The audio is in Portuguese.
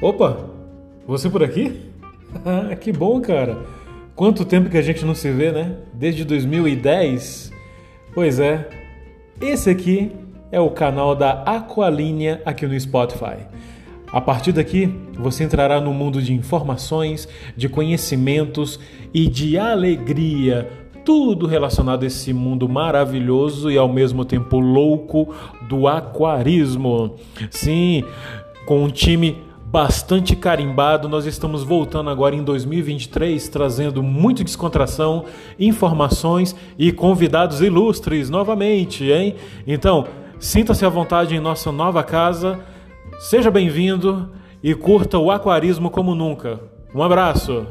Opa, você por aqui? que bom, cara. Quanto tempo que a gente não se vê, né? Desde 2010? Pois é. Esse aqui é o canal da Aqualinha aqui no Spotify. A partir daqui, você entrará no mundo de informações, de conhecimentos e de alegria. Tudo relacionado a esse mundo maravilhoso e ao mesmo tempo louco do aquarismo. Sim, com um time bastante carimbado. Nós estamos voltando agora em 2023, trazendo muito descontração, informações e convidados ilustres novamente, hein? Então, sinta-se à vontade em nossa nova casa. Seja bem-vindo e curta o aquarismo como nunca. Um abraço.